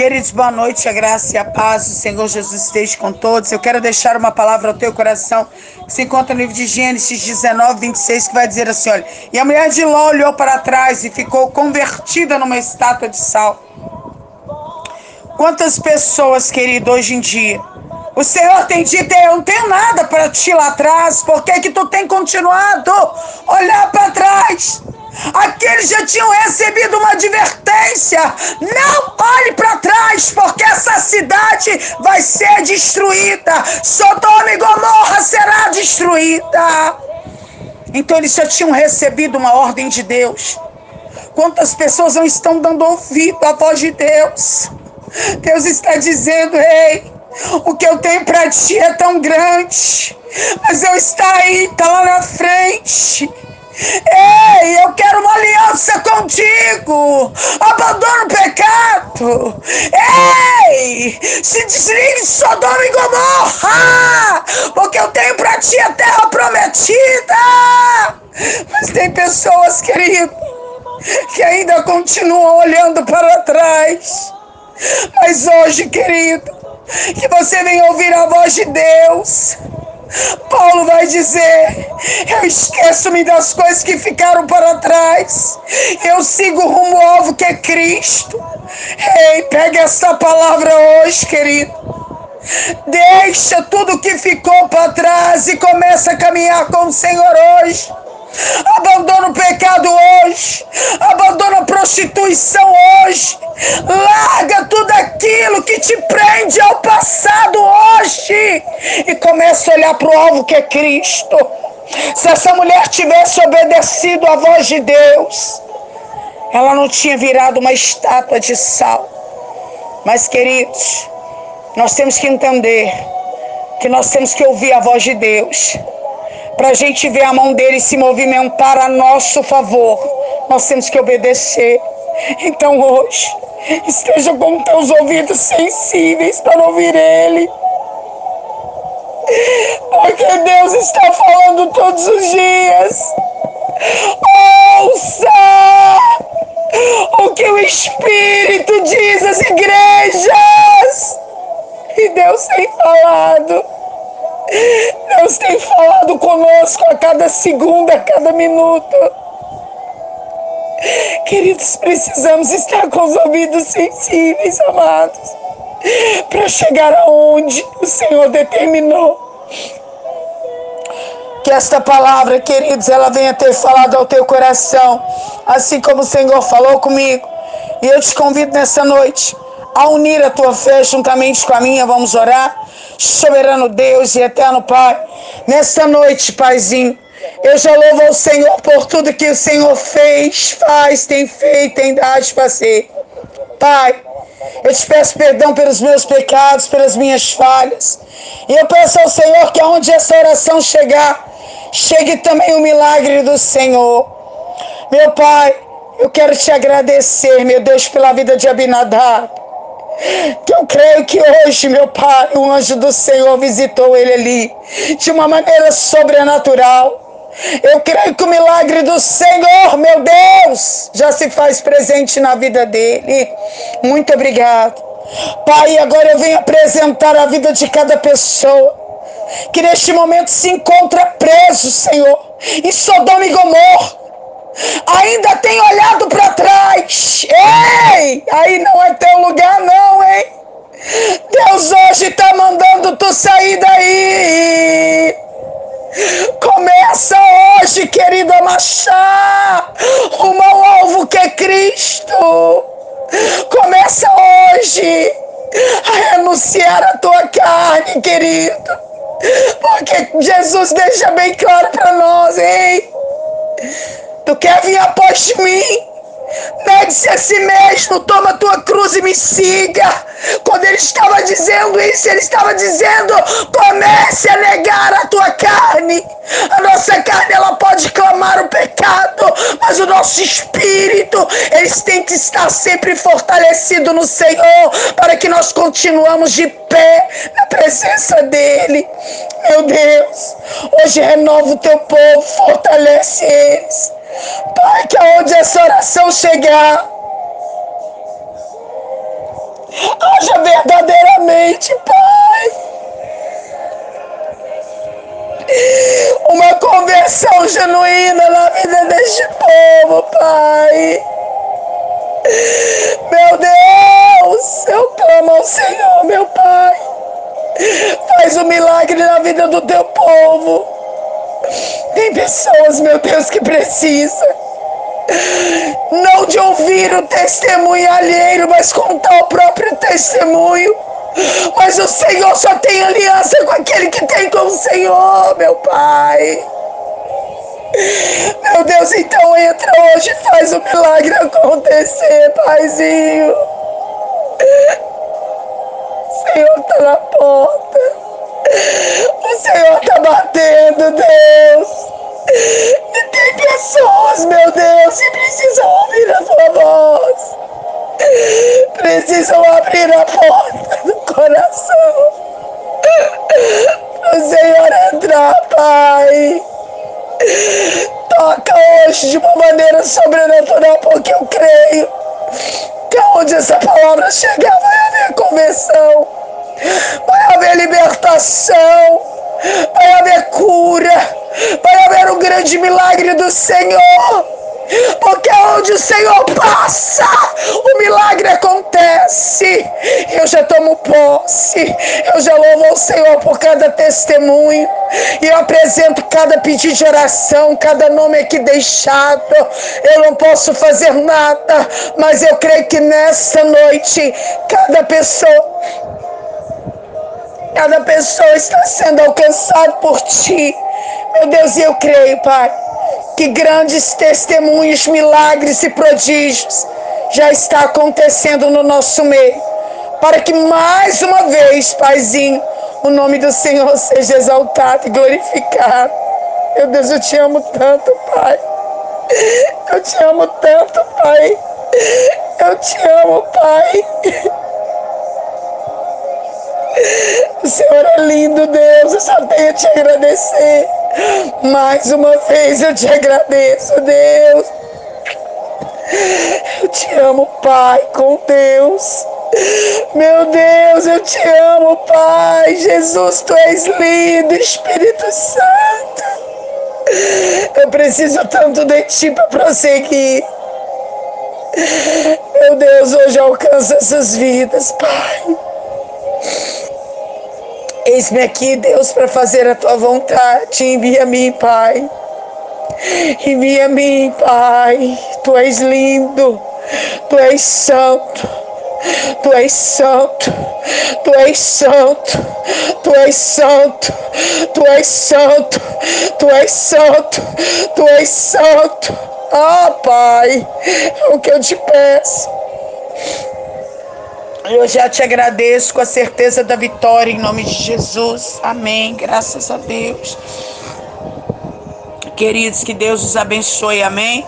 Queridos, boa noite, a graça e a paz do Senhor Jesus esteja com todos. Eu quero deixar uma palavra ao teu coração, que se encontra no livro de Gênesis 19, 26, que vai dizer assim: olha, e a mulher de Ló olhou para trás e ficou convertida numa estátua de sal. Quantas pessoas, querido, hoje em dia, o Senhor tem dito, eu não tenho nada para ti lá atrás, por que que tu tem continuado olhar para trás? Aqueles já tinham recebido uma advertência. Não olhe para trás, porque essa cidade vai ser destruída. Sodoma e Gomorra será destruída. Então eles já tinham recebido uma ordem de Deus. Quantas pessoas não estão dando ouvido à voz de Deus? Deus está dizendo: Ei, o que eu tenho para ti é tão grande, mas eu está aí, está lá na frente. Ei, eu quero uma aliança contigo. Abandona o pecado. Ei, se desligue de Sodoma e Gomorra, porque eu tenho para ti a terra prometida. Mas tem pessoas, querido, que ainda continuam olhando para trás. Mas hoje, querido, que você venha ouvir a voz de Deus Paulo vai dizer: Eu esqueço-me das coisas que ficaram para trás. Eu sigo rumo ao alvo que é Cristo. Ei, pega essa palavra hoje, querido. Deixa tudo que ficou para trás e começa a caminhar com o Senhor hoje. Abandona o pecado hoje. Abandona a prostituição hoje. Larga tudo aquilo que te prende ao passado hoje. E começa a olhar para o alvo que é Cristo. Se essa mulher tivesse obedecido à voz de Deus, ela não tinha virado uma estátua de sal. Mas, queridos, nós temos que entender que nós temos que ouvir a voz de Deus para a gente ver a mão dele se movimentar a nosso favor, nós temos que obedecer. Então hoje, esteja com teus ouvidos sensíveis para ouvir ele. Porque Deus está falando todos os cada segundo, a cada minuto. Queridos, precisamos estar com os ouvidos sensíveis, amados, para chegar aonde o Senhor determinou. Que esta palavra, queridos, ela venha ter falado ao teu coração, assim como o Senhor falou comigo. E eu te convido nessa noite a unir a tua fé juntamente com a minha. Vamos orar soberano Deus e eterno Pai, nesta noite, Paizinho, eu já louvo ao Senhor por tudo que o Senhor fez, faz, tem feito, tem dado de fazer. Pai, eu te peço perdão pelos meus pecados, pelas minhas falhas. E eu peço ao Senhor que aonde essa oração chegar, chegue também o milagre do Senhor. Meu Pai, eu quero te agradecer, meu Deus, pela vida de Abinadab que eu creio que hoje, meu Pai, o anjo do Senhor visitou ele ali de uma maneira sobrenatural. Eu creio que o milagre do Senhor, meu Deus, já se faz presente na vida dele. Muito obrigado. Pai, agora eu venho apresentar a vida de cada pessoa que neste momento se encontra preso, Senhor, em Sodoma e Gomorra ainda tem olhado para trás. Ei, aí não é teu lugar, não, hein? Deus hoje está mandando tu sair daí. Começa hoje, querido, a marchar rumo ao alvo que é Cristo. Começa hoje a renunciar a tua carne, querido. Porque Jesus deixa bem claro para nós, hein? Tu quer vir após mim? Negue-se a si mesmo, toma tua cruz e me siga. Quando ele estava dizendo isso, ele estava dizendo: comece a negar a tua carne. A nossa carne ela pode clamar o pecado, mas o nosso espírito eles têm que estar sempre fortalecido no Senhor para que nós continuamos de pé na presença dele. Meu Deus, hoje renova o teu povo, fortalece eles. Pai, que aonde essa oração chegar, verdadeiramente, Pai. Uma conversão genuína na vida deste povo, Pai. Meu Deus, eu clamo ao Senhor, meu Pai. Faz um milagre na vida do teu povo. Tem pessoas, meu Deus, que precisam não de ouvir o testemunho alheio, mas contar o próprio testemunho. Mas o Senhor só tem aliança com aquele que tem com o Senhor, meu Pai. Meu Deus, então entra hoje e faz o milagre acontecer, Paizinho. O Senhor está na porta. O Senhor está batendo, Deus. E tem pessoas, meu Deus, que precisam ouvir a tua voz. Precisam abrir a porta do coração. O Senhor entrar, Pai. Toca hoje de uma maneira sobrenatural, porque eu creio que onde essa palavra chegar vai haver conversão, vai haver libertação, vai haver cura vai haver um grande milagre do Senhor. Porque onde o Senhor passa, o milagre acontece. Eu já tomo posse, eu já louvo ao Senhor por cada testemunho, e eu apresento cada pedido de oração, cada nome aqui deixado. Eu não posso fazer nada, mas eu creio que nessa noite, cada pessoa Cada pessoa está sendo alcançada por ti. Meu Deus, eu creio, Pai, que grandes testemunhos, milagres e prodígios já está acontecendo no nosso meio. Para que mais uma vez, Paizinho, o nome do Senhor seja exaltado e glorificado. Meu Deus, eu te amo tanto, Pai. Eu te amo tanto, Pai. Eu te amo, Pai. O Senhor é lindo, Deus. Eu só tenho a te agradecer. Mais uma vez eu te agradeço, Deus. Eu te amo, Pai, com Deus. Meu Deus, eu te amo, Pai. Jesus, tu és lindo, Espírito Santo. Eu preciso tanto de ti para prosseguir. Meu Deus, hoje alcança essas vidas, Pai. Eis-me aqui, Deus, para fazer a tua vontade. Envia a mim, Pai. Envia a mim, Pai. Tu és lindo. Tu és santo. Tu és santo, tu és santo, tu és santo, tu és santo, tu és santo, tu és santo. Ah, Pai, é o que eu te peço. Eu já te agradeço com a certeza da vitória em nome de Jesus. Amém. Graças a Deus. Queridos, que Deus os abençoe. Amém.